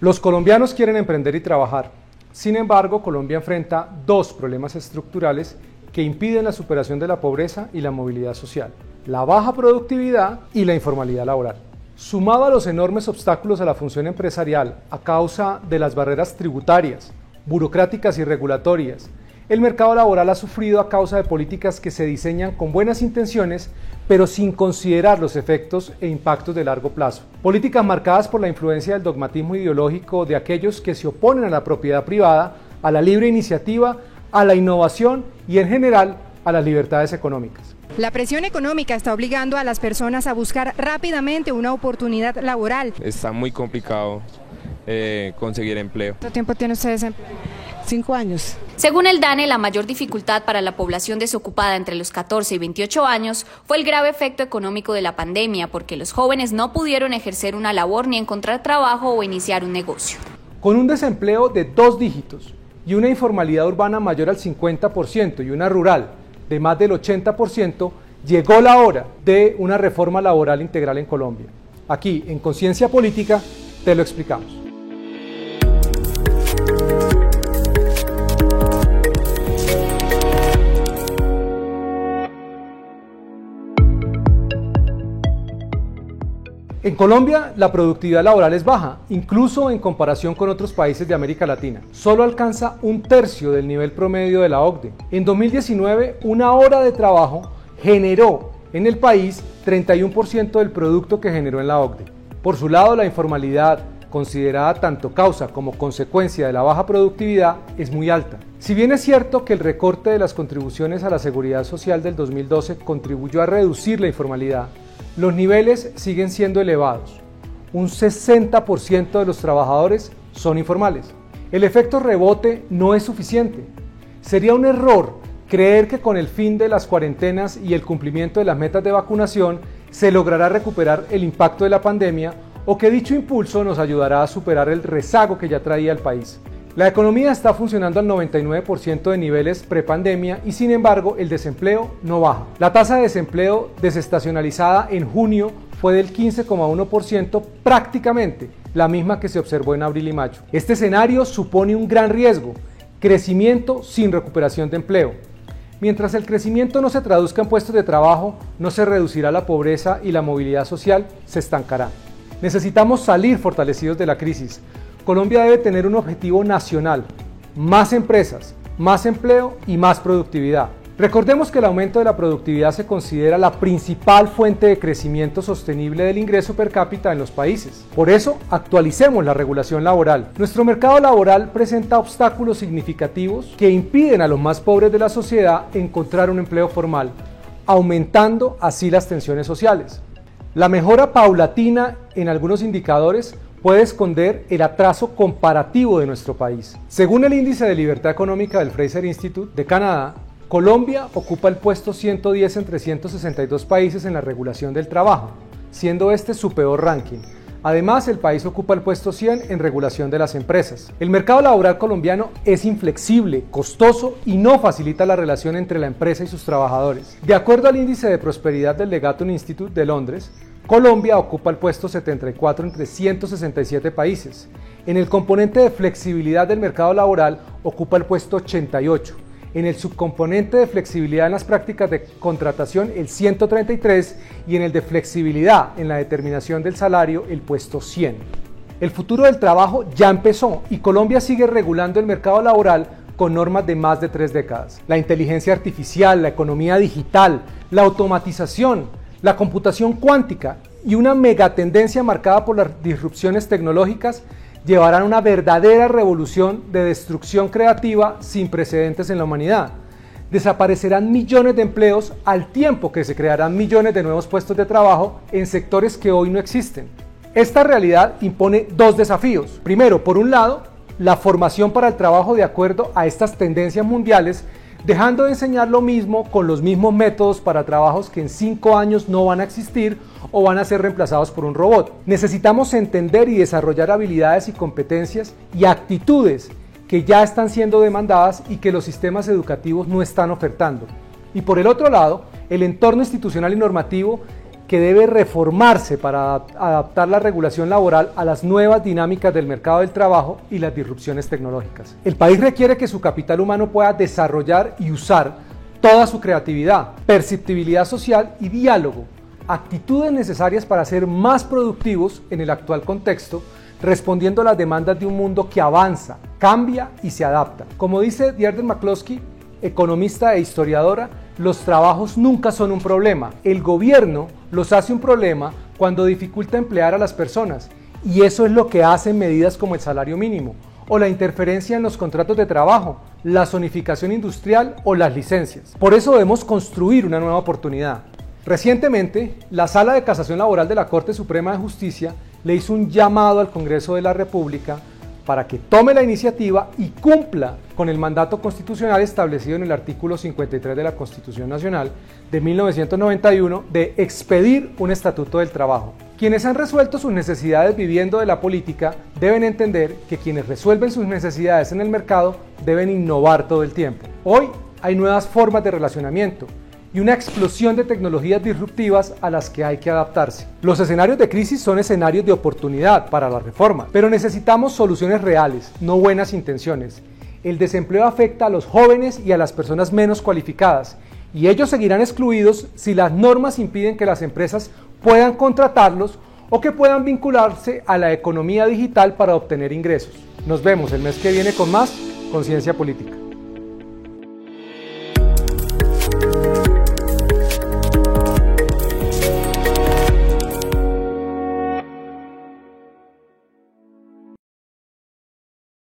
Los colombianos quieren emprender y trabajar. Sin embargo, Colombia enfrenta dos problemas estructurales que impiden la superación de la pobreza y la movilidad social, la baja productividad y la informalidad laboral. Sumado a los enormes obstáculos a la función empresarial a causa de las barreras tributarias, burocráticas y regulatorias, el mercado laboral ha sufrido a causa de políticas que se diseñan con buenas intenciones, pero sin considerar los efectos e impactos de largo plazo. Políticas marcadas por la influencia del dogmatismo ideológico de aquellos que se oponen a la propiedad privada, a la libre iniciativa, a la innovación y en general a las libertades económicas. La presión económica está obligando a las personas a buscar rápidamente una oportunidad laboral. Está muy complicado eh, conseguir empleo. ¿Cuánto tiempo tiene usted? Cinco años. Según el DANE, la mayor dificultad para la población desocupada entre los 14 y 28 años fue el grave efecto económico de la pandemia, porque los jóvenes no pudieron ejercer una labor ni encontrar trabajo o iniciar un negocio. Con un desempleo de dos dígitos y una informalidad urbana mayor al 50% y una rural de más del 80%, llegó la hora de una reforma laboral integral en Colombia. Aquí, en Conciencia Política, te lo explicamos. En Colombia la productividad laboral es baja, incluso en comparación con otros países de América Latina. Solo alcanza un tercio del nivel promedio de la OCDE. En 2019, una hora de trabajo generó en el país 31% del producto que generó en la OCDE. Por su lado, la informalidad, considerada tanto causa como consecuencia de la baja productividad, es muy alta. Si bien es cierto que el recorte de las contribuciones a la seguridad social del 2012 contribuyó a reducir la informalidad, los niveles siguen siendo elevados. Un 60% de los trabajadores son informales. El efecto rebote no es suficiente. Sería un error creer que con el fin de las cuarentenas y el cumplimiento de las metas de vacunación se logrará recuperar el impacto de la pandemia o que dicho impulso nos ayudará a superar el rezago que ya traía el país. La economía está funcionando al 99% de niveles prepandemia y sin embargo el desempleo no baja. La tasa de desempleo desestacionalizada en junio fue del 15,1% prácticamente la misma que se observó en abril y mayo. Este escenario supone un gran riesgo, crecimiento sin recuperación de empleo. Mientras el crecimiento no se traduzca en puestos de trabajo, no se reducirá la pobreza y la movilidad social se estancará. Necesitamos salir fortalecidos de la crisis, Colombia debe tener un objetivo nacional, más empresas, más empleo y más productividad. Recordemos que el aumento de la productividad se considera la principal fuente de crecimiento sostenible del ingreso per cápita en los países. Por eso, actualicemos la regulación laboral. Nuestro mercado laboral presenta obstáculos significativos que impiden a los más pobres de la sociedad encontrar un empleo formal, aumentando así las tensiones sociales. La mejora paulatina en algunos indicadores puede esconder el atraso comparativo de nuestro país. Según el índice de libertad económica del Fraser Institute de Canadá, Colombia ocupa el puesto 110 entre 162 países en la regulación del trabajo, siendo este su peor ranking. Además, el país ocupa el puesto 100 en regulación de las empresas. El mercado laboral colombiano es inflexible, costoso y no facilita la relación entre la empresa y sus trabajadores. De acuerdo al índice de prosperidad del Legaton Institute de Londres, Colombia ocupa el puesto 74 entre 167 países. En el componente de flexibilidad del mercado laboral ocupa el puesto 88. En el subcomponente de flexibilidad en las prácticas de contratación el 133 y en el de flexibilidad en la determinación del salario el puesto 100. El futuro del trabajo ya empezó y Colombia sigue regulando el mercado laboral con normas de más de tres décadas. La inteligencia artificial, la economía digital, la automatización, la computación cuántica y una megatendencia marcada por las disrupciones tecnológicas llevarán una verdadera revolución de destrucción creativa sin precedentes en la humanidad. Desaparecerán millones de empleos al tiempo que se crearán millones de nuevos puestos de trabajo en sectores que hoy no existen. Esta realidad impone dos desafíos. Primero, por un lado, la formación para el trabajo de acuerdo a estas tendencias mundiales dejando de enseñar lo mismo con los mismos métodos para trabajos que en cinco años no van a existir o van a ser reemplazados por un robot. Necesitamos entender y desarrollar habilidades y competencias y actitudes que ya están siendo demandadas y que los sistemas educativos no están ofertando. Y por el otro lado, el entorno institucional y normativo que debe reformarse para adaptar la regulación laboral a las nuevas dinámicas del mercado del trabajo y las disrupciones tecnológicas. El país requiere que su capital humano pueda desarrollar y usar toda su creatividad, perceptibilidad social y diálogo, actitudes necesarias para ser más productivos en el actual contexto, respondiendo a las demandas de un mundo que avanza, cambia y se adapta. Como dice Deirdre McCloskey, economista e historiadora, los trabajos nunca son un problema. El gobierno los hace un problema cuando dificulta emplear a las personas. Y eso es lo que hacen medidas como el salario mínimo, o la interferencia en los contratos de trabajo, la zonificación industrial o las licencias. Por eso debemos construir una nueva oportunidad. Recientemente, la Sala de Casación Laboral de la Corte Suprema de Justicia le hizo un llamado al Congreso de la República para que tome la iniciativa y cumpla con el mandato constitucional establecido en el artículo 53 de la Constitución Nacional de 1991 de expedir un estatuto del trabajo. Quienes han resuelto sus necesidades viviendo de la política deben entender que quienes resuelven sus necesidades en el mercado deben innovar todo el tiempo. Hoy hay nuevas formas de relacionamiento y una explosión de tecnologías disruptivas a las que hay que adaptarse. Los escenarios de crisis son escenarios de oportunidad para la reforma, pero necesitamos soluciones reales, no buenas intenciones. El desempleo afecta a los jóvenes y a las personas menos cualificadas, y ellos seguirán excluidos si las normas impiden que las empresas puedan contratarlos o que puedan vincularse a la economía digital para obtener ingresos. Nos vemos el mes que viene con más Conciencia Política.